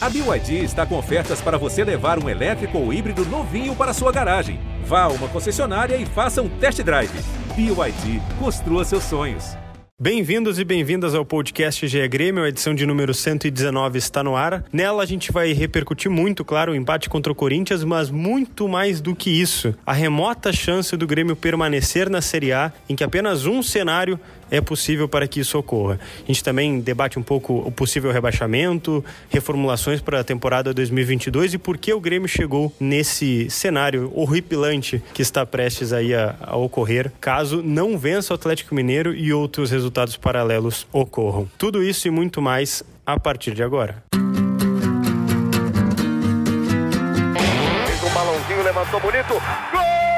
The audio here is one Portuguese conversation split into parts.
A BYD está com ofertas para você levar um elétrico ou híbrido novinho para sua garagem. Vá a uma concessionária e faça um test drive. BYD, construa seus sonhos. Bem-vindos e bem-vindas ao podcast GE Grêmio, a edição de número 119 está no ar. Nela a gente vai repercutir muito, claro, o empate contra o Corinthians, mas muito mais do que isso, a remota chance do Grêmio permanecer na Série A, em que apenas um cenário é possível para que isso ocorra. A gente também debate um pouco o possível rebaixamento, reformulações para a temporada 2022 e por que o Grêmio chegou nesse cenário horripilante que está prestes aí a, a ocorrer, caso não vença o Atlético Mineiro e outros resultados paralelos ocorram. Tudo isso e muito mais a partir de agora. Fez um balãozinho, levantou bonito. Gol!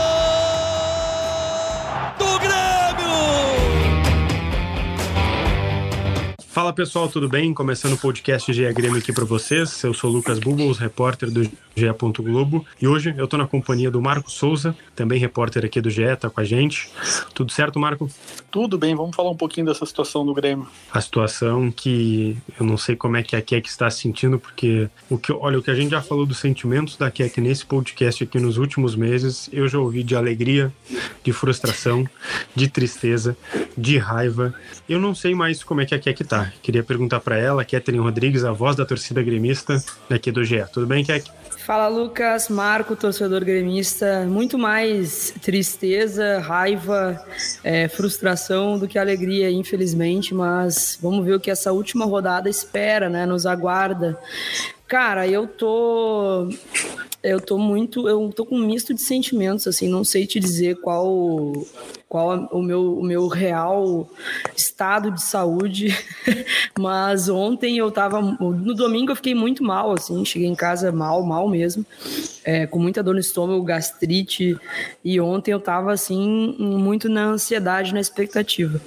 Fala pessoal, tudo bem? Começando o podcast GE Grêmio aqui para vocês. Eu sou o Lucas Bubbles, repórter do GE. Globo. E hoje eu tô na companhia do Marco Souza, também repórter aqui do GE, tá com a gente. Tudo certo, Marco? Tudo bem, vamos falar um pouquinho dessa situação do Grêmio. A situação que eu não sei como é que a Keck está sentindo, porque o que, olha, o que a gente já falou dos sentimentos da Keck nesse podcast aqui nos últimos meses, eu já ouvi de alegria, de frustração, de tristeza, de raiva. Eu não sei mais como é que a Keck Queria perguntar para ela, Catherine Rodrigues, a voz da torcida gremista daqui do GE. Tudo bem, Keck? Fala Lucas, Marco, torcedor gremista. Muito mais tristeza, raiva, é, frustração do que alegria, infelizmente. Mas vamos ver o que essa última rodada espera, né? Nos aguarda. Cara, eu tô. Eu tô muito. Eu tô com um misto de sentimentos, assim, não sei te dizer qual qual o meu, o meu real estado de saúde. Mas ontem eu tava. No domingo eu fiquei muito mal, assim, cheguei em casa mal, mal mesmo, é, com muita dor no estômago, gastrite. E ontem eu tava, assim, muito na ansiedade, na expectativa.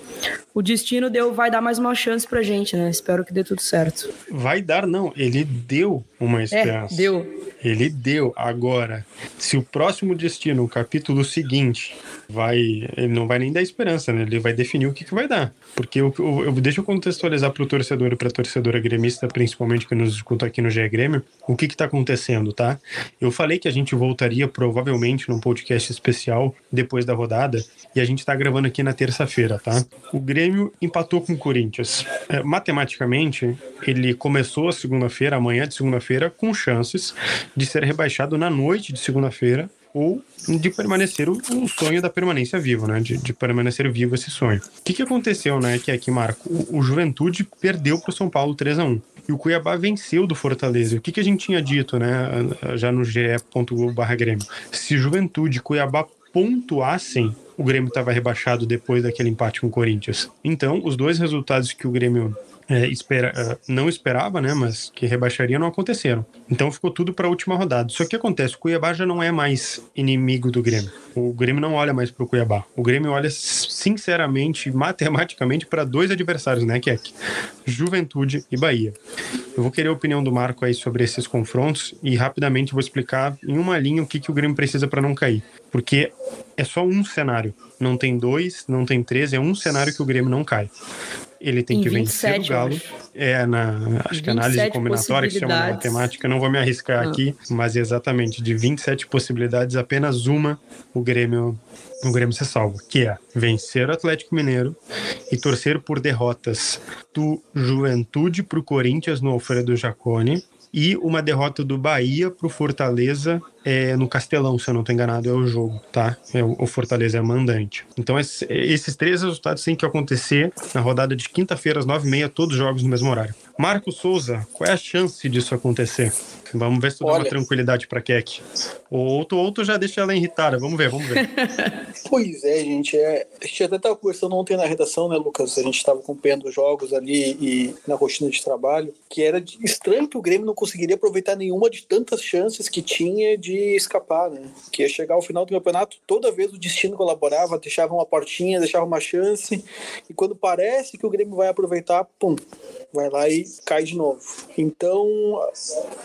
O destino deu, vai dar mais uma chance pra gente, né? Espero que dê tudo certo. Vai dar, não. Ele deu uma esperança. É, deu. Ele deu. Agora, se o próximo destino, o capítulo seguinte, vai. Ele não vai nem dar esperança, né? Ele vai definir o que, que vai dar. Porque eu, eu, eu deixa eu contextualizar para o torcedor e para a torcedora gremista, principalmente que nos escuta aqui no GE Grêmio, o que está acontecendo, tá? Eu falei que a gente voltaria provavelmente num podcast especial depois da rodada e a gente está gravando aqui na terça-feira, tá? O Grêmio empatou com o Corinthians. É, matematicamente, ele começou a segunda-feira, amanhã de segunda-feira, com chances de ser rebaixado na noite de segunda-feira ou de permanecer o, o, sonho da permanência vivo, né? De, de, permanecer vivo esse sonho. O que, que aconteceu, né? Que aqui, Marco, o, o Juventude perdeu para o São Paulo 3 a 1 e o Cuiabá venceu do Fortaleza. O que, que a gente tinha dito, né? Já no ge.globo/grêmio. Se Juventude e Cuiabá pontuassem, o Grêmio estava rebaixado depois daquele empate com o Corinthians. Então, os dois resultados que o Grêmio é, espera, é, não esperava, né, mas que rebaixaria não aconteceram. Então ficou tudo para a última rodada. Só que acontece, o Cuiabá já não é mais inimigo do Grêmio. O Grêmio não olha mais para o Cuiabá. O Grêmio olha sinceramente, matematicamente para dois adversários, né, que é Juventude e Bahia. Eu vou querer a opinião do Marco aí sobre esses confrontos e rapidamente vou explicar em uma linha o que, que o Grêmio precisa para não cair. Porque é só um cenário. Não tem dois, não tem três, é um cenário que o Grêmio não cai ele tem em que 27, vencer o Galo. É, na, acho que análise combinatória, que chama matemática, não vou me arriscar ah. aqui, mas exatamente, de 27 possibilidades, apenas uma o Grêmio o Grêmio se salva, que é vencer o Atlético Mineiro e torcer por derrotas do Juventude para o Corinthians no Alfredo Jacone e uma derrota do Bahia para o Fortaleza é, no Castelão, se eu não estou enganado, é o jogo, tá? É, o Fortaleza é mandante. Então, esse, esses três resultados têm que acontecer na rodada de quinta-feira, às nove e meia, todos os jogos no mesmo horário. Marco Souza, qual é a chance disso acontecer? Vamos ver se tu Olha... dá uma tranquilidade para Keck. Ou tu, ou tu já deixa ela irritada. Vamos ver, vamos ver. pois é, gente. É, a gente até estava conversando ontem na redação, né, Lucas? A gente estava acompanhando os jogos ali e na rotina de trabalho, que era estranho que o Grêmio não conseguiria aproveitar nenhuma de tantas chances que tinha de de escapar, né? Que ia chegar ao final do campeonato, toda vez o destino colaborava, deixava uma portinha, deixava uma chance, e quando parece que o Grêmio vai aproveitar, pum, vai lá e cai de novo. Então,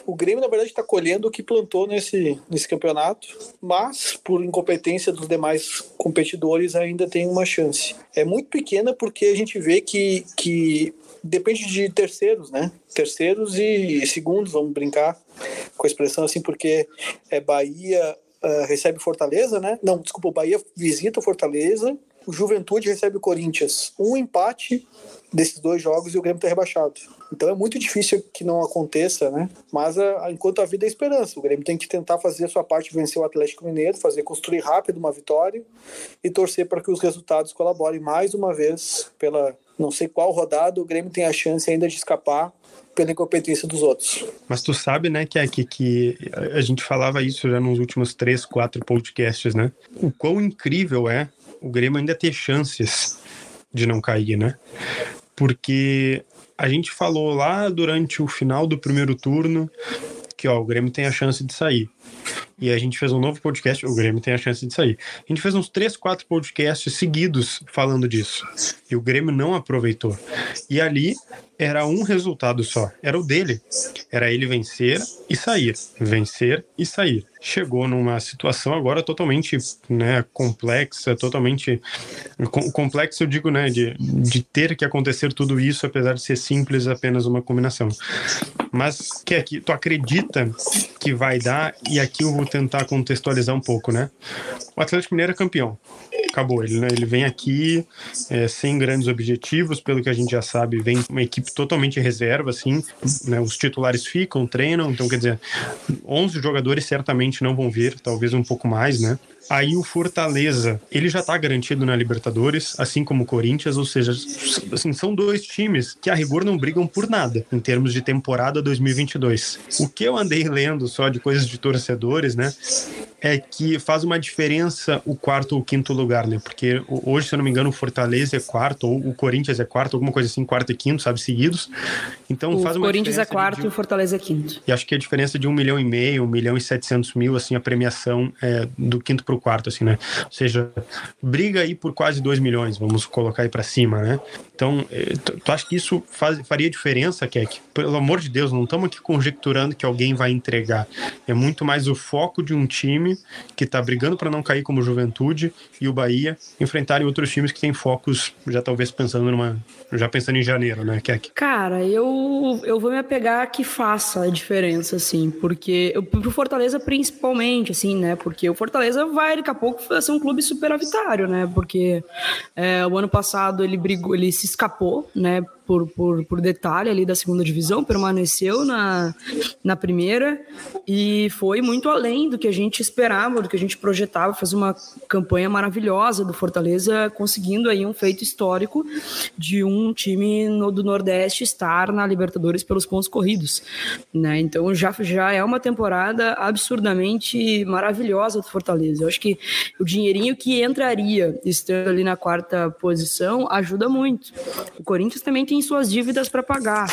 o Grêmio, na verdade, está colhendo o que plantou nesse, nesse campeonato, mas, por incompetência dos demais competidores, ainda tem uma chance. É muito pequena porque a gente vê que, que depende de terceiros, né? Terceiros e segundos, vamos brincar com a expressão assim, porque é Bahia uh, recebe Fortaleza, né? Não, desculpa, o Bahia visita o Fortaleza, o Juventude recebe o Corinthians. Um empate desses dois jogos e o Grêmio está rebaixado. Então é muito difícil que não aconteça, né? Mas a, a, enquanto a vida é esperança, o Grêmio tem que tentar fazer a sua parte, vencer o Atlético Mineiro, fazer construir rápido uma vitória e torcer para que os resultados colaborem mais uma vez pela não sei qual rodada o Grêmio tem a chance ainda de escapar pela incompetência dos outros. Mas tu sabe, né, que, que, que a gente falava isso já nos últimos três, quatro podcasts, né? O quão incrível é o Grêmio ainda ter chances de não cair, né? Porque a gente falou lá durante o final do primeiro turno que ó, o Grêmio tem a chance de sair. E a gente fez um novo podcast, o Grêmio tem a chance de sair. A gente fez uns três, quatro podcasts seguidos falando disso. E o Grêmio não aproveitou. E ali era um resultado só, era o dele. Era ele vencer e sair, vencer e sair. Chegou numa situação agora totalmente né, complexa, totalmente com, complexa, eu digo, né, de, de ter que acontecer tudo isso, apesar de ser simples, apenas uma combinação. Mas que aqui, tu acredita que vai dar? E aqui eu vou tentar contextualizar um pouco, né? O Atlético Mineiro é campeão acabou. Ele, né, ele vem aqui é, sem grandes objetivos, pelo que a gente já sabe, vem uma equipe totalmente reserva, assim, né, os titulares ficam, treinam, então quer dizer, 11 jogadores certamente não vão vir, talvez um pouco mais, né? Aí o Fortaleza, ele já está garantido na Libertadores, assim como o Corinthians, ou seja, assim, são dois times que a rigor não brigam por nada em termos de temporada 2022. O que eu andei lendo só de coisas de torcedores, né, é que faz uma diferença o quarto ou quinto lugar, né? Porque hoje, se eu não me engano, o Fortaleza é quarto, ou o Corinthians é quarto, alguma coisa assim, quarto e quinto, sabe, seguidos. Então o faz uma Corinthians é quarto e o Fortaleza é quinto. E acho que a diferença de um milhão e meio, um milhão e setecentos mil, assim, a premiação é do quinto para o quarto, assim, né? Ou seja, briga aí por quase 2 milhões, vamos colocar aí para cima, né? Então, eh, tu, acha que isso faz, faria diferença, Keck? Pelo amor de Deus, não estamos aqui conjecturando que alguém vai entregar. É muito mais o foco de um time que está brigando para não cair como Juventude e o Bahia enfrentarem outros times que têm focos já talvez pensando numa já pensando em janeiro, né, Keck? Cara, eu eu vou me apegar que faça a diferença assim, porque pro Fortaleza principalmente assim, né? Porque o Fortaleza vai daqui a pouco ser um clube superavitário, né? Porque é, o ano passado ele brigou, ele se escapou, né? Por, por, por detalhe ali da segunda divisão, permaneceu na, na primeira e foi muito além do que a gente esperava, do que a gente projetava, fez uma campanha maravilhosa do Fortaleza, conseguindo aí um feito histórico de um time no, do Nordeste estar na Libertadores pelos pontos corridos, né? Então já, já é uma temporada absurdamente maravilhosa do Fortaleza. Eu acho que o dinheirinho que entraria estando ali na quarta posição ajuda muito. O Corinthians também tem suas dívidas para pagar,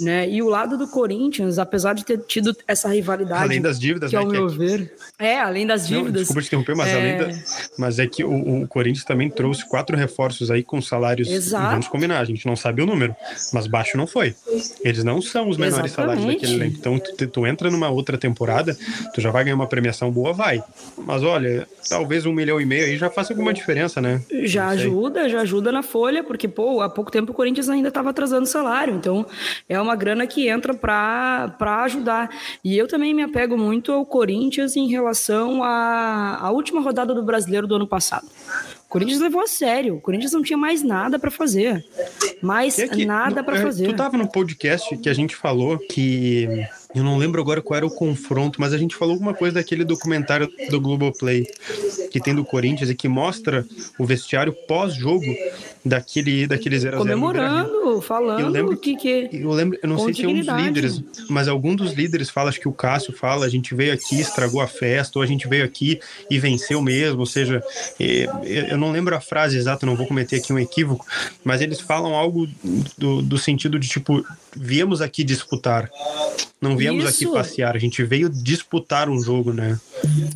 né? E o lado do Corinthians, apesar de ter tido essa rivalidade, além das dívidas, que né, ao meu é ver, é além das dívidas. Não, desculpa te interromper, mas é... além da... mas é que o, o, Corinthians também trouxe quatro reforços aí com salários, Exato. vamos combinar, a gente não sabe o número, mas baixo não foi. Eles não são os menores Exatamente. salários daquele elenco. Então tu, tu entra numa outra temporada, tu já vai ganhar uma premiação boa, vai. Mas olha, talvez um milhão e meio aí já faça alguma diferença, né? Já ajuda, já ajuda na folha, porque pô, há pouco tempo o Corinthians ainda estava atrasando salário. Então, é uma grana que entra para ajudar. E eu também me apego muito ao Corinthians em relação à, à última rodada do brasileiro do ano passado. O Corinthians levou a sério. O Corinthians não tinha mais nada para fazer. Mais é que, nada para fazer. Tu tava no podcast que a gente falou que eu não lembro agora qual era o confronto, mas a gente falou alguma coisa daquele documentário do Globoplay que tem do Corinthians e que mostra o vestiário pós-jogo daquele daquele 0 Comemorando, falando eu lembro que, que eu lembro, eu não sei se é um dos líderes, mas algum dos líderes fala, acho que o Cássio fala, a gente veio aqui, estragou a festa, ou a gente veio aqui e venceu mesmo, ou seja, eu não lembro a frase exata, não vou cometer aqui um equívoco, mas eles falam algo do, do sentido de tipo, viemos aqui disputar não viemos Isso. aqui passear, a gente veio disputar um jogo, né?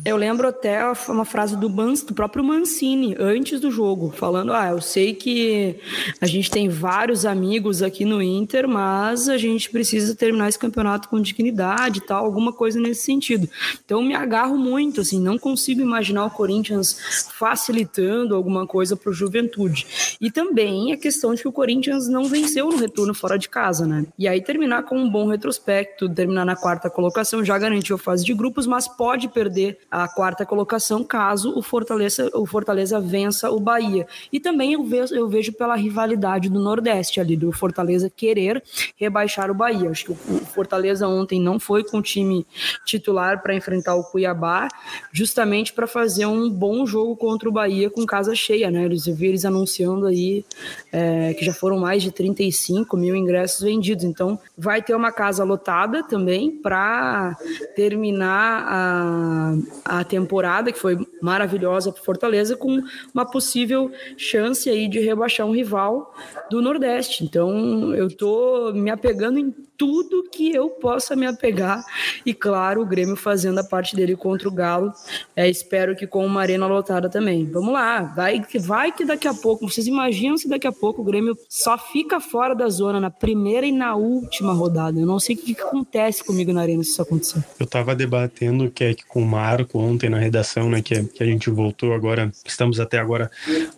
Eu lembro até uma frase do, do próprio Mancini, antes do jogo, falando: Ah, eu sei que a gente tem vários amigos aqui no Inter, mas a gente precisa terminar esse campeonato com dignidade e tal, alguma coisa nesse sentido. Então me agarro muito, assim, não consigo imaginar o Corinthians facilitando alguma coisa para o Juventude. E também a questão de que o Corinthians não venceu no retorno fora de casa, né? E aí terminar com um bom retrospecto, terminar na quarta colocação, já garantiu a fase de grupos, mas pode perder a quarta colocação caso o Fortaleza, o Fortaleza vença o Bahia. E também eu vejo, eu vejo pela rivalidade do Nordeste ali, do Fortaleza querer rebaixar o Bahia. Acho que o Fortaleza ontem não foi com o time titular para enfrentar o Cuiabá, justamente para fazer um bom jogo contra o Bahia com casa cheia, né? Eles, eu vi eles anunciando aí é, que já foram mais de 35 mil ingressos vendidos. Então, vai ter uma casa lotada também para terminar a, a temporada, que foi maravilhosa para Fortaleza, com uma possível chance aí de rebaixar um rival do Nordeste. Então, eu tô me apegando em tudo que eu possa me apegar. E claro, o Grêmio fazendo a parte dele contra o Galo. É, espero que com uma arena lotada também. Vamos lá, vai que vai que daqui a pouco, vocês imaginam se daqui a pouco o Grêmio só fica fora da zona na primeira e na última rodada. Eu não sei o que, que acontece comigo na arena se isso acontecer. Eu tava debatendo que é que com o Marco ontem na redação, né, que, que a gente voltou agora, estamos até agora,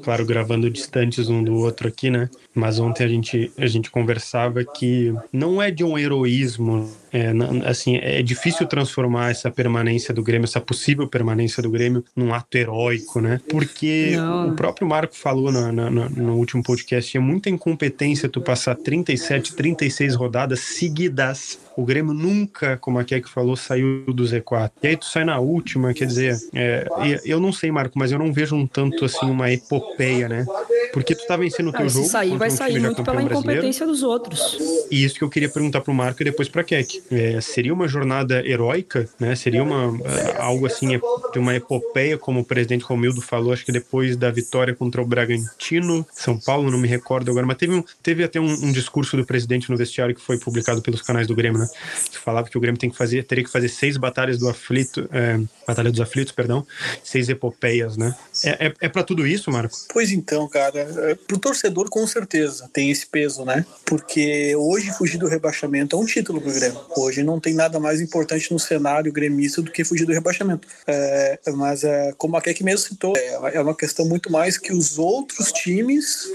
claro, gravando distantes um do outro aqui, né? Mas ontem a gente a gente conversava que não é de um heroísmo é, assim, é difícil transformar essa permanência do Grêmio, essa possível permanência do Grêmio, num ato heróico, né? Porque Não. o próprio Marco falou no, no, no, último podcast, é muita incompetência tu passar 37, 36 rodadas seguidas. O Grêmio nunca, como a Keck falou, saiu do Z4. E aí tu sai na última, quer dizer, é, eu não sei, Marco, mas eu não vejo um tanto assim uma epopeia, né? Porque tu tá vencendo o teu ah, jogo. Se sair, vai um sair muito pela incompetência dos outros. E isso que eu queria perguntar pro Marco e depois pra Keck. É, seria uma jornada heróica, né? Seria uma é, algo assim de uma epopeia, como o presidente Romildo falou, acho que depois da vitória contra o Bragantino, São Paulo, não me recordo agora, mas teve, um, teve até um, um discurso do presidente no vestiário que foi publicado pelos canais do Grêmio, né? Que falava que o Grêmio tem que fazer, teria que fazer seis batalhas do aflito, é, batalha dos aflitos, perdão, seis epopeias, né? É, é, é para tudo isso, Marco? Pois então, cara, é, pro torcedor com certeza tem esse peso, né? Porque hoje fugir do rebaixamento é um título pro Grêmio. Hoje não tem nada mais importante no cenário gremista do que fugir do rebaixamento. É, mas é, como a Keck mesmo citou, é, é uma questão muito mais que os outros times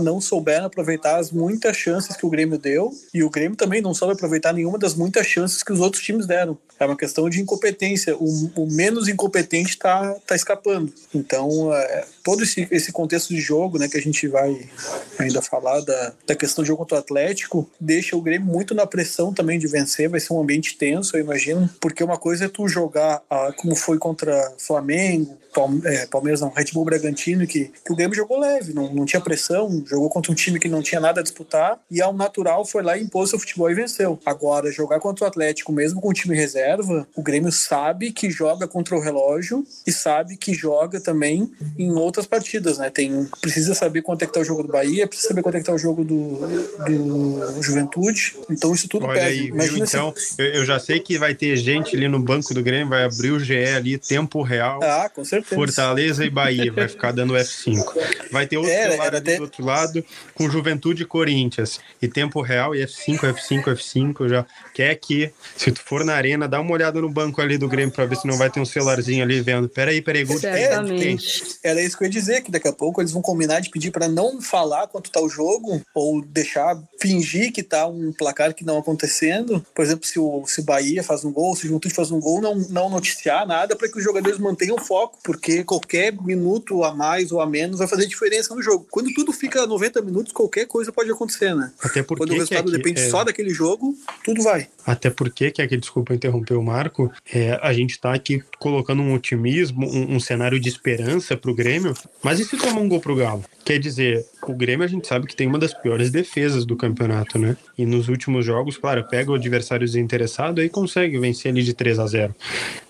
não souberam aproveitar as muitas chances que o Grêmio deu e o Grêmio também não soube aproveitar nenhuma das muitas chances que os outros times deram. É uma questão de incompetência. O, o menos incompetente está tá escapando. Então, é, todo esse, esse contexto de jogo, né, que a gente vai ainda falar da, da questão do jogo contra o Atlético, deixa o Grêmio muito na pressão também de vencer. Vai ser um ambiente tenso, eu imagino, porque uma coisa é tu jogar ah, como foi contra Flamengo, é, Palmeiras não, Red Bull Bragantino, que, que o Grêmio jogou leve, não, não tinha pressão, jogou contra um time que não tinha nada a disputar, e ao natural foi lá e impôs seu futebol e venceu. Agora, jogar contra o Atlético, mesmo com o time reserva, o Grêmio sabe que joga contra o relógio e sabe que joga também em outras partidas, né? Tem, precisa saber quanto é que tá o jogo do Bahia, precisa saber quanto é que tá o jogo do, do Juventude, então isso tudo Olha pesa. Aí, Imagina então, eu, eu já sei que vai ter gente ali no banco do Grêmio, vai abrir o GE ali, tempo real. Ah, com certeza. Fortaleza e Bahia, vai ficar dando F5. Vai ter outro é, celular até... do outro lado com Juventude e Corinthians. E tempo real e F5, F5, F5. Já quer que, se tu for na arena, dá uma olhada no banco ali do Grêmio pra ver se não vai ter um celularzinho ali vendo. Peraí, peraí, Guto. Certamente. É, era isso que eu ia dizer, que daqui a pouco eles vão combinar de pedir para não falar quanto tá o jogo, ou deixar, fingir que tá um placar que não acontecendo. Por exemplo, se o se Bahia faz um gol, se o Juventude faz um gol, não, não noticiar nada para que os jogadores mantenham foco, porque qualquer minuto a mais ou a menos vai fazer diferença no jogo. Quando tudo fica 90 minutos, qualquer coisa pode acontecer, né? Até porque Quando o resultado é depende é... só daquele jogo, tudo vai. Até porque, que é que desculpa interromper o Marco, é, a gente tá aqui colocando um otimismo, um, um cenário de esperança pro Grêmio, mas e se tomar um gol pro Galo? Quer dizer, o Grêmio a gente sabe que tem uma das piores defesas do campeonato, né? E nos últimos jogos, claro, pega o adversário desinteressado e consegue vencer ali de 3 a 0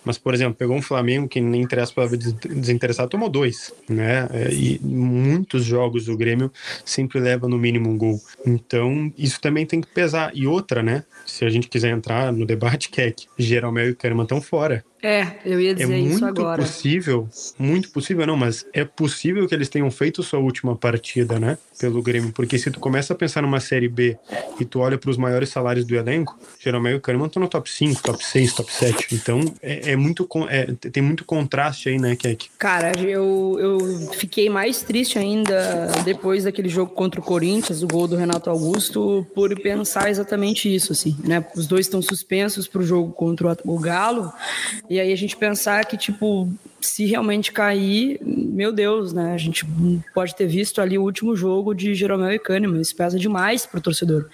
Mas, por exemplo, pegou um Flamengo que nem interessa para desinteressado, tomou dois, né? É, e muitos jogos do Grêmio sempre leva no mínimo um gol. Então, isso também tem que pesar. E outra, né? Se a gente quiser entrar no debate, que é que Jeromel e Kahneman estão fora. É, eu ia dizer é isso agora. É muito possível, muito possível não, mas é possível que eles tenham feito sua última partida, né, pelo Grêmio, porque se tu começa a pensar numa Série B e tu olha para os maiores salários do elenco, Jeromel e o Kahneman estão no top 5, top 6, top 7, então é, é muito, é, tem muito contraste aí, né, Kek? Cara, eu, eu fiquei mais triste ainda depois daquele jogo contra o Corinthians, o gol do Renato Augusto, por pensar exatamente isso, assim, né, os dois estão suspensos para o jogo contra o Galo, e aí a gente pensar que, tipo, se realmente cair, meu Deus, né? A gente pode ter visto ali o último jogo de Jeromel e Kahneman, isso pesa demais pro torcedor.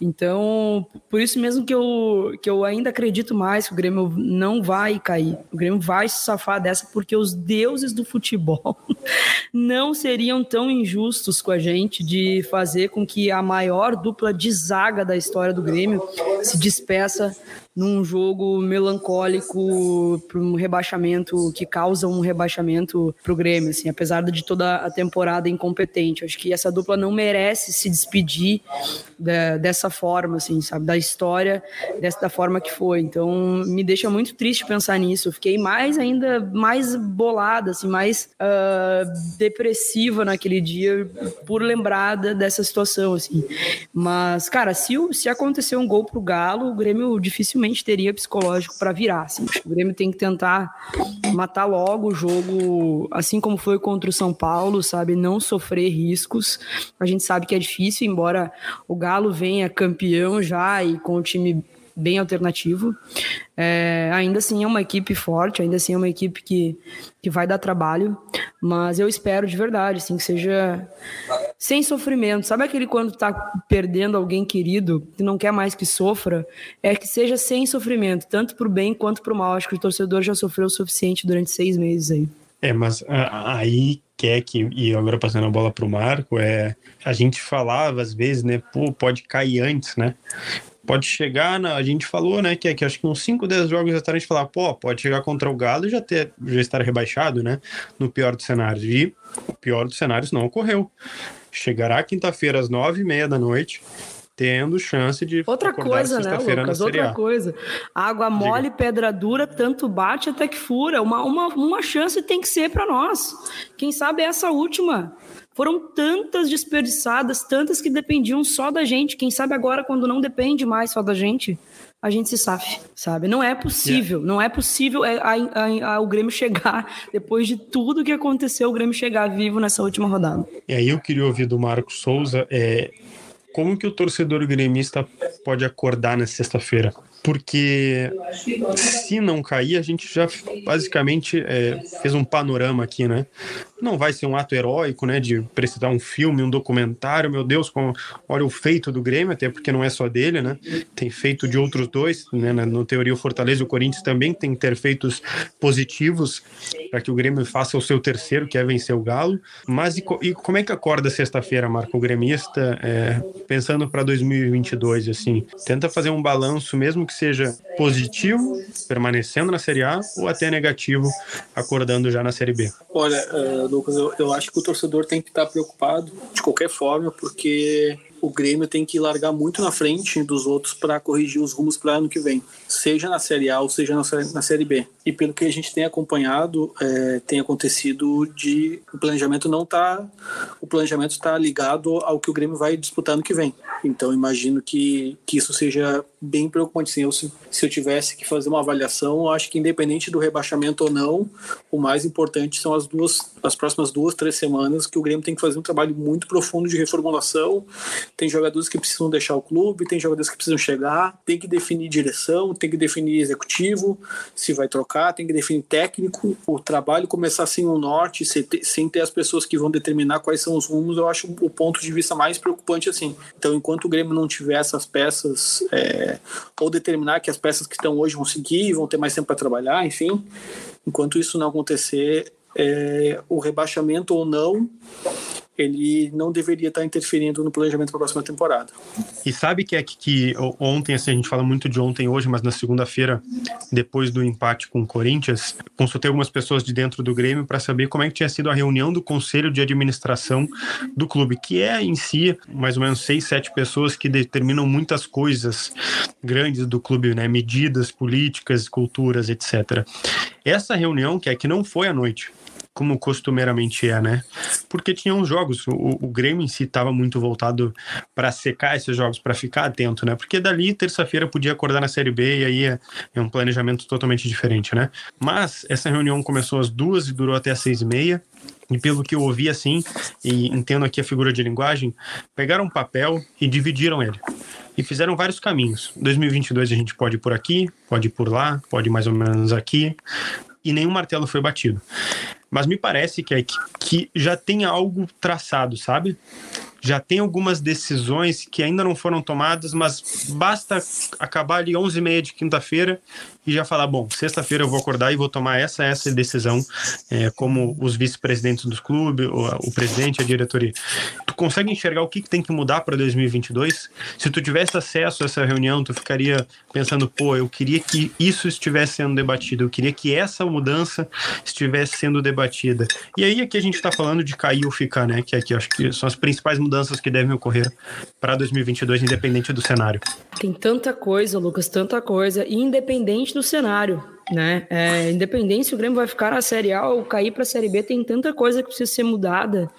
Então, por isso mesmo que eu, que eu ainda acredito mais que o Grêmio não vai cair. O Grêmio vai se safar dessa porque os deuses do futebol não seriam tão injustos com a gente de fazer com que a maior dupla de zaga da história do Grêmio se despeça num jogo melancólico para um rebaixamento que causa um rebaixamento para o Grêmio, assim, apesar de toda a temporada incompetente. Acho que essa dupla não merece se despedir da, dessa forma, assim, sabe, da história dessa forma que foi. Então, me deixa muito triste pensar nisso. Eu fiquei mais ainda mais bolada, assim, mais uh, depressiva naquele dia por lembrar dessa situação, assim. Mas, cara, se, se acontecer um gol pro Galo, o Grêmio dificilmente dificilmente teria psicológico para virar. Assim. O Grêmio tem que tentar matar logo o jogo, assim como foi contra o São Paulo, sabe? Não sofrer riscos. A gente sabe que é difícil, embora o Galo venha campeão já e com o time bem alternativo. É, ainda assim é uma equipe forte, ainda assim é uma equipe que, que vai dar trabalho, mas eu espero de verdade, assim, que seja sem sofrimento. Sabe aquele quando tá perdendo alguém querido, que não quer mais que sofra? É que seja sem sofrimento, tanto pro bem quanto pro mal. Acho que o torcedor já sofreu o suficiente durante seis meses aí. É, mas aí quer que, e agora passando a bola pro Marco, é a gente falava às vezes, né, pô, pode cair antes, né? pode chegar, na, a gente falou, né, que, é que acho que uns 5, 10 jogos atrás a gente falar, pô, pode chegar contra o Galo e já, ter, já estar rebaixado, né, no pior dos cenários. E o pior dos cenários não ocorreu. Chegará quinta-feira às nove e meia da noite, tendo chance de outra coisa, né, Lucas? Outra coisa. Água mole, Diga. pedra dura, tanto bate até que fura. Uma, uma, uma chance tem que ser para nós. Quem sabe essa última. Foram tantas desperdiçadas, tantas que dependiam só da gente. Quem sabe agora, quando não depende mais só da gente, a gente se safe, sabe? Não é possível, yeah. não é possível é, a, a, a, o Grêmio chegar, depois de tudo que aconteceu, o Grêmio chegar vivo nessa última rodada. E aí eu queria ouvir do Marcos Souza é, como que o torcedor gremista pode acordar na sexta-feira? porque se não cair, a gente já basicamente é, fez um panorama aqui, né? Não vai ser um ato heróico, né? De precisar um filme, um documentário, meu Deus, com, olha o feito do Grêmio, até porque não é só dele, né? Tem feito de outros dois, né? No teoria, o Fortaleza e o Corinthians também tem que ter feitos positivos para que o Grêmio faça o seu terceiro, que é vencer o Galo. Mas e, e como é que acorda sexta-feira, Marco, o gremista, é, pensando para 2022, assim? Tenta fazer um balanço, mesmo que seja positivo, permanecendo na Série A, ou até negativo, acordando já na Série B? Olha, uh, Lucas, eu, eu acho que o torcedor tem que estar preocupado de qualquer forma, porque o Grêmio tem que largar muito na frente dos outros para corrigir os rumos para ano que vem, seja na Série A ou seja na, na Série B. E pelo que a gente tem acompanhado, é, tem acontecido de o planejamento não tá, o planejamento está ligado ao que o Grêmio vai disputar ano que vem. Então imagino que, que isso seja bem preocupante. Sim, eu, se, se eu tivesse que fazer uma avaliação, acho que independente do rebaixamento ou não, o mais importante são as duas, as próximas duas, três semanas que o Grêmio tem que fazer um trabalho muito profundo de reformulação. Tem jogadores que precisam deixar o clube, tem jogadores que precisam chegar, tem que definir direção, tem que definir executivo, se vai trocar, tem que definir técnico. O trabalho começar sem um norte, sem ter as pessoas que vão determinar quais são os rumos, eu acho o ponto de vista mais preocupante assim. Então, enquanto o Grêmio não tiver essas peças, é, ou determinar que as peças que estão hoje vão seguir, vão ter mais tempo para trabalhar, enfim, enquanto isso não acontecer, é, o rebaixamento ou não, ele não deveria estar interferindo no planejamento para a próxima temporada. E sabe que é que, que ontem, assim, a gente fala muito de ontem hoje, mas na segunda-feira, depois do empate com o Corinthians, consultei algumas pessoas de dentro do Grêmio para saber como é que tinha sido a reunião do conselho de administração do clube, que é em si mais ou menos seis, sete pessoas que determinam muitas coisas grandes do clube, né? Medidas políticas, culturas, etc. Essa reunião, que é que não foi à noite, como costumeiramente é, né? Porque tinha uns jogos, o, o Grêmio em si estava muito voltado para secar esses jogos, para ficar atento, né? Porque dali, terça-feira, podia acordar na Série B e aí é, é, um planejamento totalmente diferente, né? Mas essa reunião começou às duas e durou até às seis e meia. E pelo que eu ouvi assim, e entendo aqui a figura de linguagem, pegaram um papel e dividiram ele. E fizeram vários caminhos. 2022 a gente pode ir por aqui, pode ir por lá, pode ir mais ou menos aqui. E nenhum martelo foi batido. Mas me parece que, é que, que já tem algo traçado, sabe? já tem algumas decisões que ainda não foram tomadas, mas basta acabar ali 11h30 de quinta-feira e já falar, bom, sexta-feira eu vou acordar e vou tomar essa essa decisão, é, como os vice-presidentes dos clubes, o, o, presidente, a diretoria. Tu consegue enxergar o que, que tem que mudar para 2022? Se tu tivesse acesso a essa reunião, tu ficaria pensando, pô, eu queria que isso estivesse sendo debatido, eu queria que essa mudança estivesse sendo debatida. E aí aqui a gente está falando de cair ou ficar, né? Que aqui acho que são as principais mudanças que devem ocorrer para 2022, independente do cenário. Tem tanta coisa, Lucas, tanta coisa, e independente do cenário né? É, independente se o Grêmio vai ficar na Série A ou cair para a Série B, tem tanta coisa que precisa ser mudada.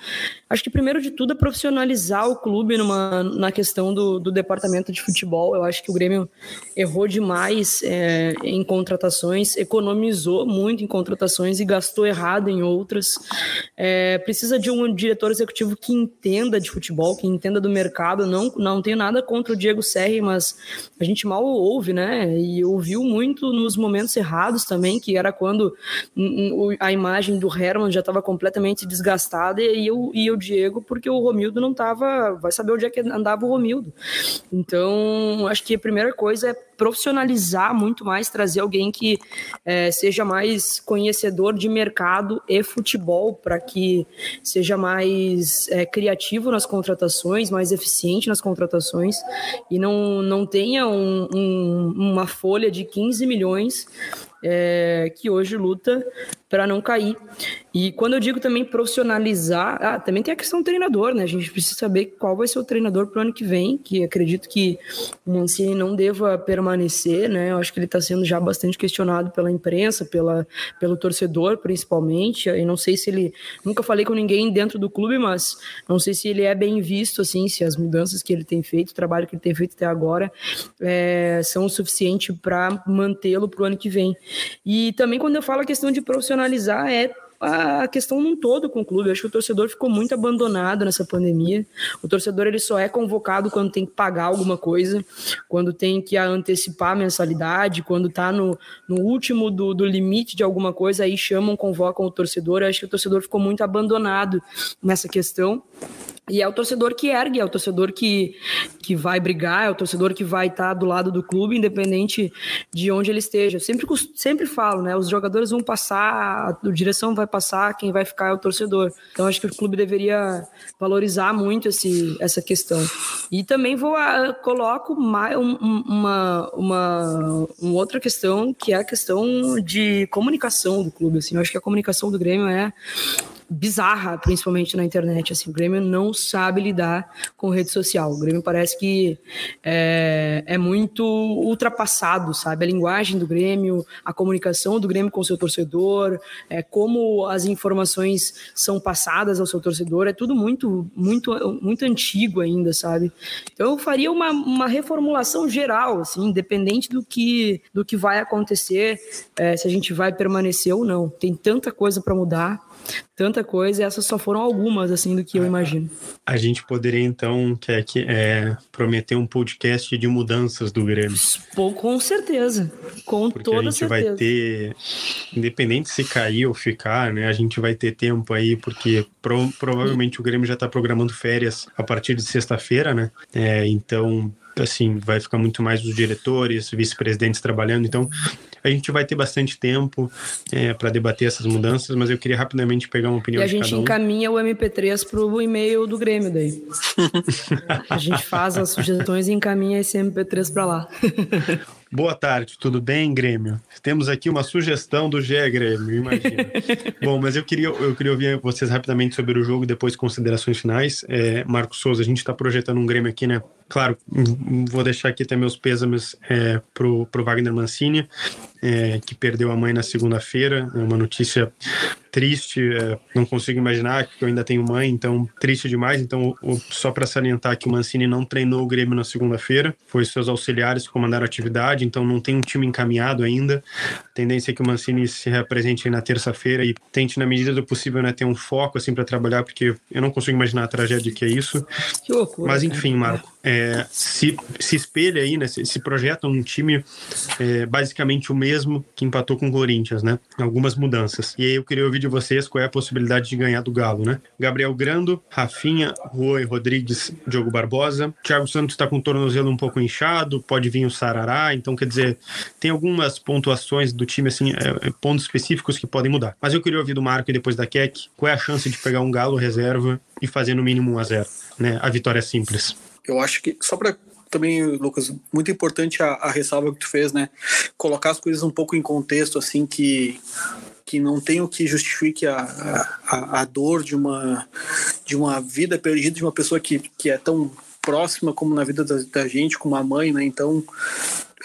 Acho que primeiro de tudo é profissionalizar o clube numa, na questão do, do departamento de futebol. Eu acho que o Grêmio errou demais é, em contratações, economizou muito em contratações e gastou errado em outras. É, precisa de um diretor executivo que entenda de futebol, que entenda do mercado. Não, não tenho nada contra o Diego Serri, mas a gente mal ouve, né? E ouviu muito nos momentos errados errados também, que era quando a imagem do Herman já estava completamente desgastada e eu e o Diego, porque o Romildo não estava, vai saber onde é que andava o Romildo. Então, acho que a primeira coisa é profissionalizar muito mais, trazer alguém que é, seja mais conhecedor de mercado e futebol, para que seja mais é, criativo nas contratações, mais eficiente nas contratações e não, não tenha um, um, uma folha de 15 milhões é, que hoje luta para não cair. E quando eu digo também profissionalizar, ah, também tem a questão do treinador, né? A gente precisa saber qual vai ser o treinador para o ano que vem, que acredito que o Mancini não deva permanecer, né? Eu acho que ele está sendo já bastante questionado pela imprensa, pela, pelo torcedor, principalmente. E não sei se ele. Nunca falei com ninguém dentro do clube, mas não sei se ele é bem visto, assim, se as mudanças que ele tem feito, o trabalho que ele tem feito até agora, é, são o suficiente para mantê-lo para o ano que vem. E também quando eu falo a questão de profissionalizar, é a questão num todo com o clube. Eu acho que o torcedor ficou muito abandonado nessa pandemia. O torcedor ele só é convocado quando tem que pagar alguma coisa, quando tem que antecipar a mensalidade, quando está no, no último do, do limite de alguma coisa, aí chamam, convocam o torcedor. Eu acho que o torcedor ficou muito abandonado nessa questão. E é o torcedor que ergue, é o torcedor que, que vai brigar, é o torcedor que vai estar do lado do clube, independente de onde ele esteja. Eu sempre, sempre falo, né? Os jogadores vão passar, a direção vai passar, quem vai ficar é o torcedor. Então acho que o clube deveria valorizar muito esse, essa questão. E também vou ah, coloco mais um, uma, uma, uma outra questão, que é a questão de comunicação do clube. Assim. Eu acho que a comunicação do Grêmio é bizarra, principalmente na internet. Assim, o Grêmio não sabe lidar com rede social. O Grêmio parece que é, é, muito ultrapassado, sabe? A linguagem do Grêmio, a comunicação do Grêmio com seu torcedor, é, como as informações são passadas ao seu torcedor, é tudo muito, muito, muito antigo ainda, sabe? Então eu faria uma, uma reformulação geral, assim, independente do que, do que vai acontecer, é, se a gente vai permanecer ou não. Tem tanta coisa para mudar tanta coisa, e essas só foram algumas, assim, do que eu imagino. A gente poderia, então, quer que, é, prometer um podcast de mudanças do Grêmio. Pô, com certeza, com Porque toda a gente certeza. vai ter, independente se cair ou ficar, né, a gente vai ter tempo aí, porque pro, provavelmente o Grêmio já está programando férias a partir de sexta-feira, né, é, então assim, vai ficar muito mais os diretores, vice-presidentes trabalhando. Então, A gente vai ter bastante tempo é, para debater essas mudanças, mas eu queria rapidamente pegar uma opinião e a gente um. encaminha o MP3 pro e-mail do Grêmio daí. a gente faz as sugestões e encaminha esse MP3 para lá. Boa tarde, tudo bem, Grêmio? Temos aqui uma sugestão do GE Grêmio, imagina. Bom, mas eu queria, eu queria ouvir vocês rapidamente sobre o jogo, depois considerações finais. É, Marcos Souza, a gente está projetando um Grêmio aqui, né? Claro, vou deixar aqui até meus pêsames é, pro, pro Wagner Mancini, é, que perdeu a mãe na segunda-feira. É uma notícia triste, é, não consigo imaginar que eu ainda tenho mãe, então triste demais. Então, o, só para salientar que o Mancini não treinou o Grêmio na segunda-feira, foi seus auxiliares que comandaram a atividade, então não tem um time encaminhado ainda. A tendência é que o Mancini se represente na terça-feira e tente, na medida do possível, né, ter um foco assim para trabalhar, porque eu não consigo imaginar a tragédia que é isso. Que loucura. Mas enfim, Marco, é, se, se espelha aí, né, se, se projeta um time é, basicamente o mesmo que empatou com o Corinthians, né? Algumas mudanças. E aí eu queria ouvir de vocês qual é a possibilidade de ganhar do Galo, né? Gabriel Grando, Rafinha, Rui Rodrigues, Diogo Barbosa. Thiago Santos está com o tornozelo um pouco inchado, pode vir o Sarará, então quer dizer, tem algumas pontuações do time, assim, é, é, pontos específicos que podem mudar. Mas eu queria ouvir do Marco e depois da Keck, qual é a chance de pegar um Galo reserva e fazer no mínimo 1 a 0 né? A vitória é simples. Eu acho que, só para também, Lucas, muito importante a, a, ressalva que tu fez, né? Colocar as coisas um pouco em contexto, assim, que, que não tem o que justifique a, a, a dor de uma, de uma vida perdida de uma pessoa que, que é tão próxima como na vida da, da gente, como a mãe, né? Então,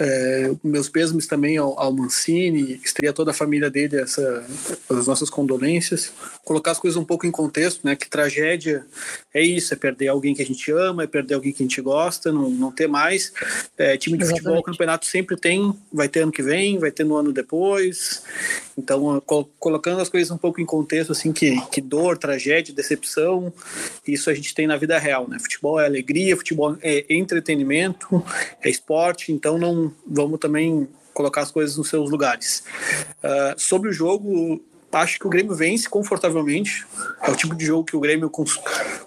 é, meus pêsames também ao, ao Mancini, estreia toda a família dele, essa, as nossas condolências. Colocar as coisas um pouco em contexto, né? Que tragédia é isso, é perder alguém que a gente ama, é perder alguém que a gente gosta, não, não ter mais. É, time de Exatamente. futebol, campeonato sempre tem, vai ter ano que vem, vai ter no ano depois. Então, colocando as coisas um pouco em contexto, assim, que, que dor, tragédia, decepção, isso a gente tem na vida real, né? Futebol é alegria, futebol é entretenimento, é esporte, então não vamos também colocar as coisas nos seus lugares. Uh, sobre o jogo, acho que o Grêmio vence confortavelmente. É o tipo de jogo que o Grêmio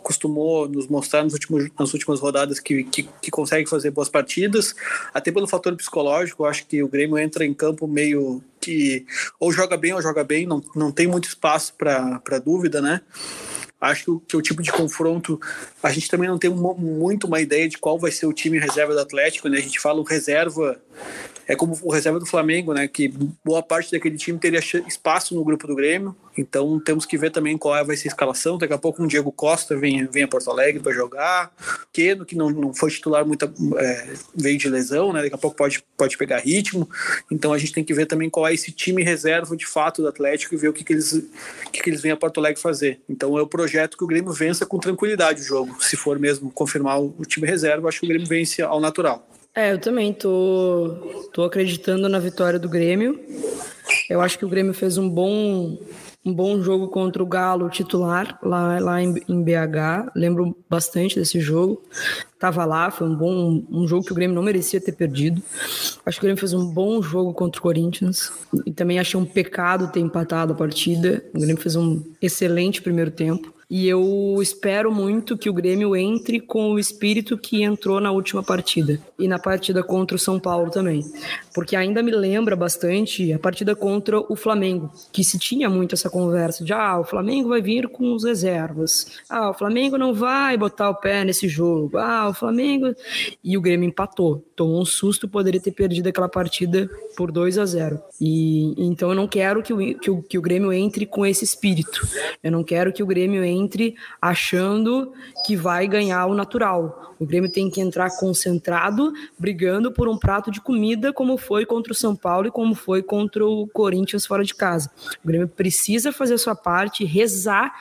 costumou nos mostrar nos últimos, nas últimas rodadas que, que, que, consegue fazer boas partidas. Até pelo fator psicológico, acho que o Grêmio entra em campo meio que ou joga bem ou joga bem, não, não tem muito espaço para dúvida, né? Acho que o, tipo de confronto, a gente também não tem muito uma ideia de qual vai ser o time reserva do Atlético, né? A gente fala o reserva é como o reserva do Flamengo, né? Que boa parte daquele time teria espaço no grupo do Grêmio. Então temos que ver também qual vai ser a escalação. Daqui a pouco um Diego Costa vem, vem a Porto Alegre para jogar. Keno, que não, não foi titular muita, é, veio de lesão, né? Daqui a pouco pode, pode pegar ritmo. Então a gente tem que ver também qual é esse time reserva de fato do Atlético e ver o que, que eles que, que eles vêm a Porto Alegre fazer. Então é o projeto que o Grêmio vença com tranquilidade o jogo. Se for mesmo confirmar o time reserva, acho que o Grêmio vence ao natural. É, eu também tô, tô acreditando na vitória do Grêmio. Eu acho que o Grêmio fez um bom, um bom jogo contra o Galo titular lá, lá em, em BH. Lembro bastante desse jogo. Tava lá, foi um bom um jogo que o Grêmio não merecia ter perdido. Acho que o Grêmio fez um bom jogo contra o Corinthians. E também achei um pecado ter empatado a partida. O Grêmio fez um excelente primeiro tempo. E eu espero muito que o Grêmio entre com o espírito que entrou na última partida e na partida contra o São Paulo também. Porque ainda me lembra bastante a partida contra o Flamengo, que se tinha muito essa conversa de ah, o Flamengo vai vir com os reservas. Ah, o Flamengo não vai botar o pé nesse jogo. Ah, o Flamengo. E o Grêmio empatou. Tomou um susto, poderia ter perdido aquela partida por 2 a 0. E então eu não quero que o, que o, que o Grêmio entre com esse espírito. Eu não quero que o Grêmio entre entre achando que vai ganhar o natural. O Grêmio tem que entrar concentrado, brigando por um prato de comida, como foi contra o São Paulo e como foi contra o Corinthians fora de casa. O Grêmio precisa fazer a sua parte, rezar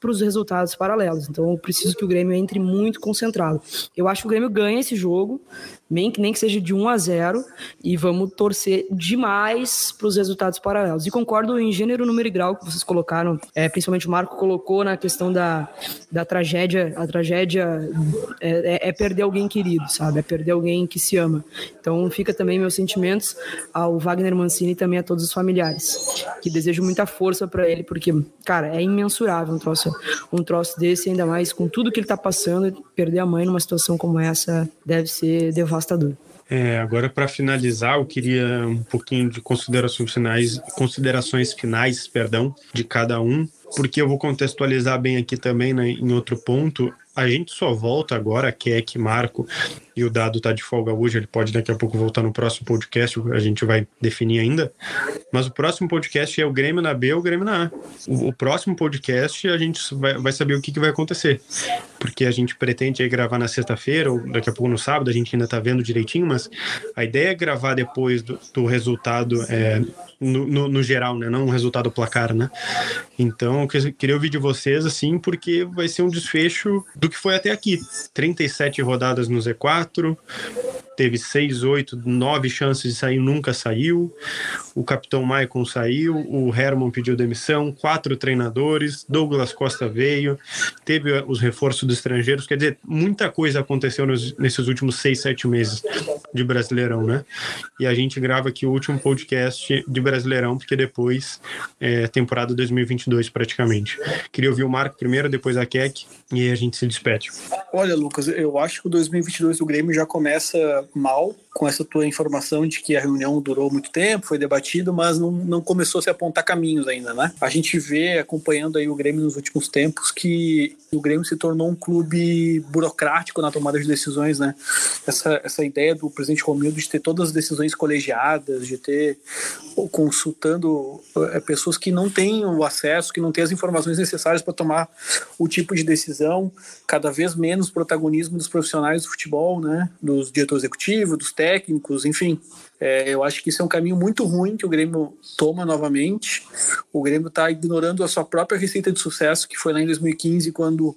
para os resultados paralelos. Então, eu preciso que o Grêmio entre muito concentrado. Eu acho que o Grêmio ganha esse jogo, nem que, nem que seja de 1 a 0, e vamos torcer demais para os resultados paralelos. E concordo em gênero, número e grau que vocês colocaram, é, principalmente o Marco colocou na questão da, da tragédia. A tragédia é, é, é, perder alguém querido, sabe? É perder alguém que se ama. Então fica também meus sentimentos ao Wagner Mancini e também a todos os familiares, que desejo muita força para ele, porque, cara, é imensurável um troço, um troço desse, ainda mais com tudo que ele está passando, perder a mãe numa situação como essa deve ser devastador. É, agora, para finalizar, eu queria um pouquinho de considerações finais, considerações finais, perdão, de cada um, porque eu vou contextualizar bem aqui também né, em outro ponto. A gente só volta agora, Keck, Marco, e o Dado tá de folga hoje, ele pode daqui a pouco voltar no próximo podcast, a gente vai definir ainda. Mas o próximo podcast é o Grêmio na B ou o Grêmio na A. O, o próximo podcast a gente vai, vai saber o que, que vai acontecer. Porque a gente pretende gravar na sexta-feira ou daqui a pouco no sábado, a gente ainda tá vendo direitinho, mas a ideia é gravar depois do, do resultado é, no, no, no, geral, né? Não um resultado placar, né? Então, eu queria ouvir de vocês, assim, porque vai ser um desfecho do que foi até aqui. 37 rodadas no Z4, teve seis, oito, nove chances de sair, nunca saiu. O capitão Maicon saiu, o Herman pediu demissão, quatro treinadores, Douglas Costa veio, teve os reforços dos estrangeiros. Quer dizer, muita coisa aconteceu nos, nesses últimos seis, sete meses de Brasileirão, né? E a gente grava aqui o último podcast de Brasileirão, porque depois é temporada 2022 praticamente. Queria ouvir o Marco primeiro, depois a Keck, e aí a gente se despede. Olha, Lucas, eu acho que o 2022 do Grêmio já começa mal com essa tua informação de que a reunião durou muito tempo, foi debatido, mas não, não começou a se apontar caminhos ainda, né? A gente vê, acompanhando aí o Grêmio nos últimos tempos, que o Grêmio se tornou um clube burocrático na tomada de decisões, né? Essa, essa ideia do presidente Romildo de ter todas as decisões colegiadas, de ter consultando é, pessoas que não têm o acesso, que não têm as informações necessárias para tomar o tipo de decisão, cada vez menos protagonismo dos profissionais do futebol, né? Dos diretores executivos, dos técnicos, enfim. É, eu acho que isso é um caminho muito ruim que o Grêmio toma novamente. O Grêmio está ignorando a sua própria receita de sucesso, que foi lá em 2015, quando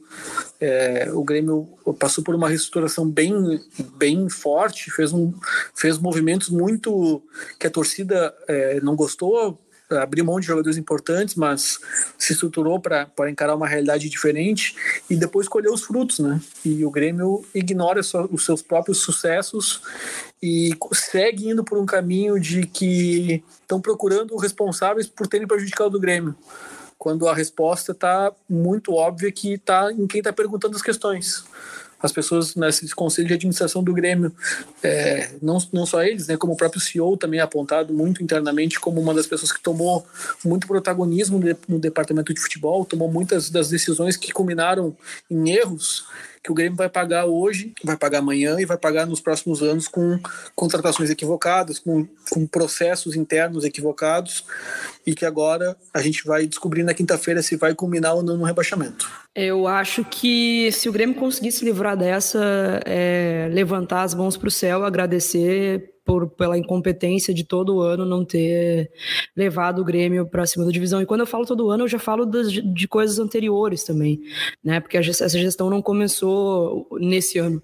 é, o Grêmio passou por uma reestruturação bem, bem forte, fez, um, fez movimentos muito que a torcida é, não gostou, abriu mão de jogadores importantes, mas se estruturou para encarar uma realidade diferente e depois colheu os frutos, né? E o Grêmio ignora os seus próprios sucessos e segue indo por um caminho de que estão procurando responsáveis por terem prejudicado o Grêmio. Quando a resposta está muito óbvia que está em quem está perguntando as questões as pessoas nesse conselho de administração do Grêmio, é, não, não só eles, né, como o próprio CEO também é apontado muito internamente como uma das pessoas que tomou muito protagonismo no departamento de futebol, tomou muitas das decisões que culminaram em erros que o Grêmio vai pagar hoje, vai pagar amanhã e vai pagar nos próximos anos com contratações equivocadas, com, com processos internos equivocados e que agora a gente vai descobrir na quinta-feira se vai culminar ou não no rebaixamento. Eu acho que se o Grêmio conseguir se livrar dessa, é, levantar as mãos para o céu, agradecer por, pela incompetência de todo ano não ter levado o Grêmio para cima da divisão. E quando eu falo todo ano, eu já falo das, de coisas anteriores também, né? Porque essa gestão não começou nesse ano.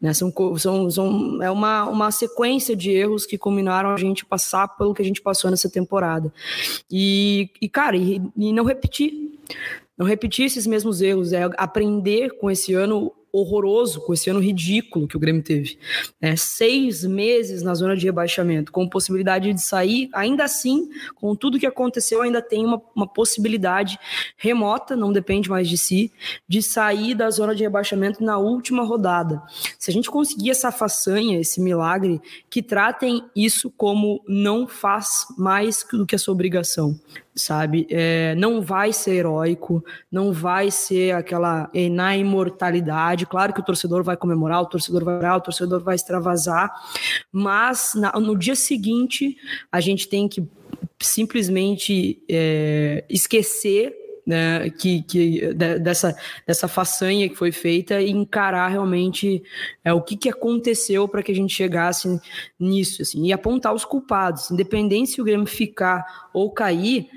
Né? São, são, são, é uma, uma sequência de erros que culminaram a gente passar pelo que a gente passou nessa temporada. E, e cara, e, e não repetir não repetir esses mesmos erros, é aprender com esse ano horroroso, com esse ano ridículo que o Grêmio teve. Né? Seis meses na zona de rebaixamento, com possibilidade de sair, ainda assim, com tudo que aconteceu, ainda tem uma, uma possibilidade remota, não depende mais de si, de sair da zona de rebaixamento na última rodada. Se a gente conseguir essa façanha, esse milagre, que tratem isso como não faz mais do que a sua obrigação sabe? É, não vai ser heróico, não vai ser aquela é, na imortalidade. Claro que o torcedor vai comemorar, o torcedor vai orar, o torcedor vai extravasar, mas na, no dia seguinte a gente tem que simplesmente é, esquecer né, que, que dessa, dessa façanha que foi feita e encarar realmente é, o que, que aconteceu para que a gente chegasse nisso assim, e apontar os culpados, independente se o Grêmio ficar ou cair,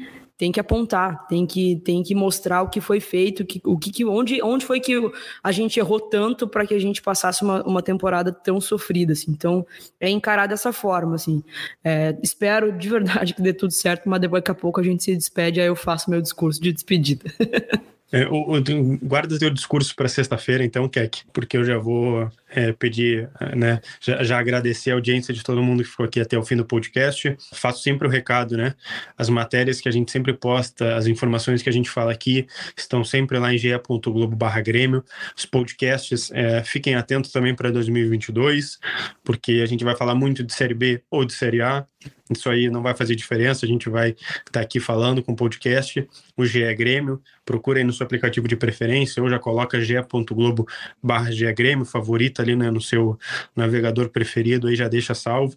tem que apontar, tem que, tem que mostrar o que foi feito, que, o que, onde, onde foi que a gente errou tanto para que a gente passasse uma, uma temporada tão sofrida. Assim. Então, é encarar dessa forma. Assim. É, espero de verdade que dê tudo certo, mas daqui a pouco a gente se despede, aí eu faço meu discurso de despedida. É, o, o, guarda teu discurso para sexta-feira, então, Keck, porque eu já vou é, pedir, né, já, já, agradecer a audiência de todo mundo que ficou aqui até o fim do podcast. Faço sempre o recado, né? As matérias que a gente sempre posta, as informações que a gente fala aqui, estão sempre lá em ge.globo/grêmio. Os podcasts, é, fiquem atentos também para 2022, porque a gente vai falar muito de Série B ou de Série A. Isso aí não vai fazer diferença, a gente vai estar tá aqui falando com o podcast, o GE Grêmio, procura aí no seu aplicativo de preferência, ou já coloca ge.globo barra Grêmio, favorita ali né, no seu navegador preferido, aí já deixa salvo,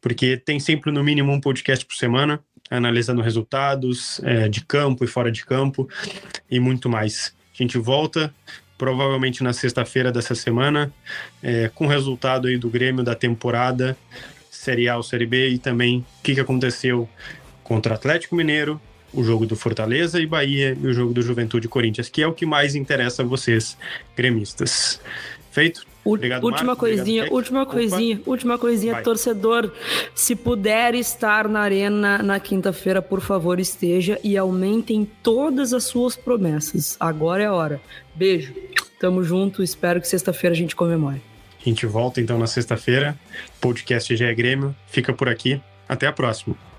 porque tem sempre no mínimo um podcast por semana, analisando resultados é, de campo e fora de campo, e muito mais. A gente volta provavelmente na sexta-feira dessa semana, é, com o resultado aí do Grêmio da temporada, Série A ou Série B, e também o que, que aconteceu contra Atlético Mineiro, o jogo do Fortaleza e Bahia e o jogo do Juventude Corinthians, que é o que mais interessa a vocês, gremistas. Feito? Obrigado, última Marcos, coisinha, obrigado, última Opa. coisinha, última coisinha, Vai. torcedor, se puder estar na arena na quinta-feira, por favor, esteja e aumentem todas as suas promessas. Agora é a hora. Beijo. Tamo junto, espero que sexta-feira a gente comemore. A gente volta então na sexta-feira. Podcast GE Grêmio fica por aqui. Até a próxima.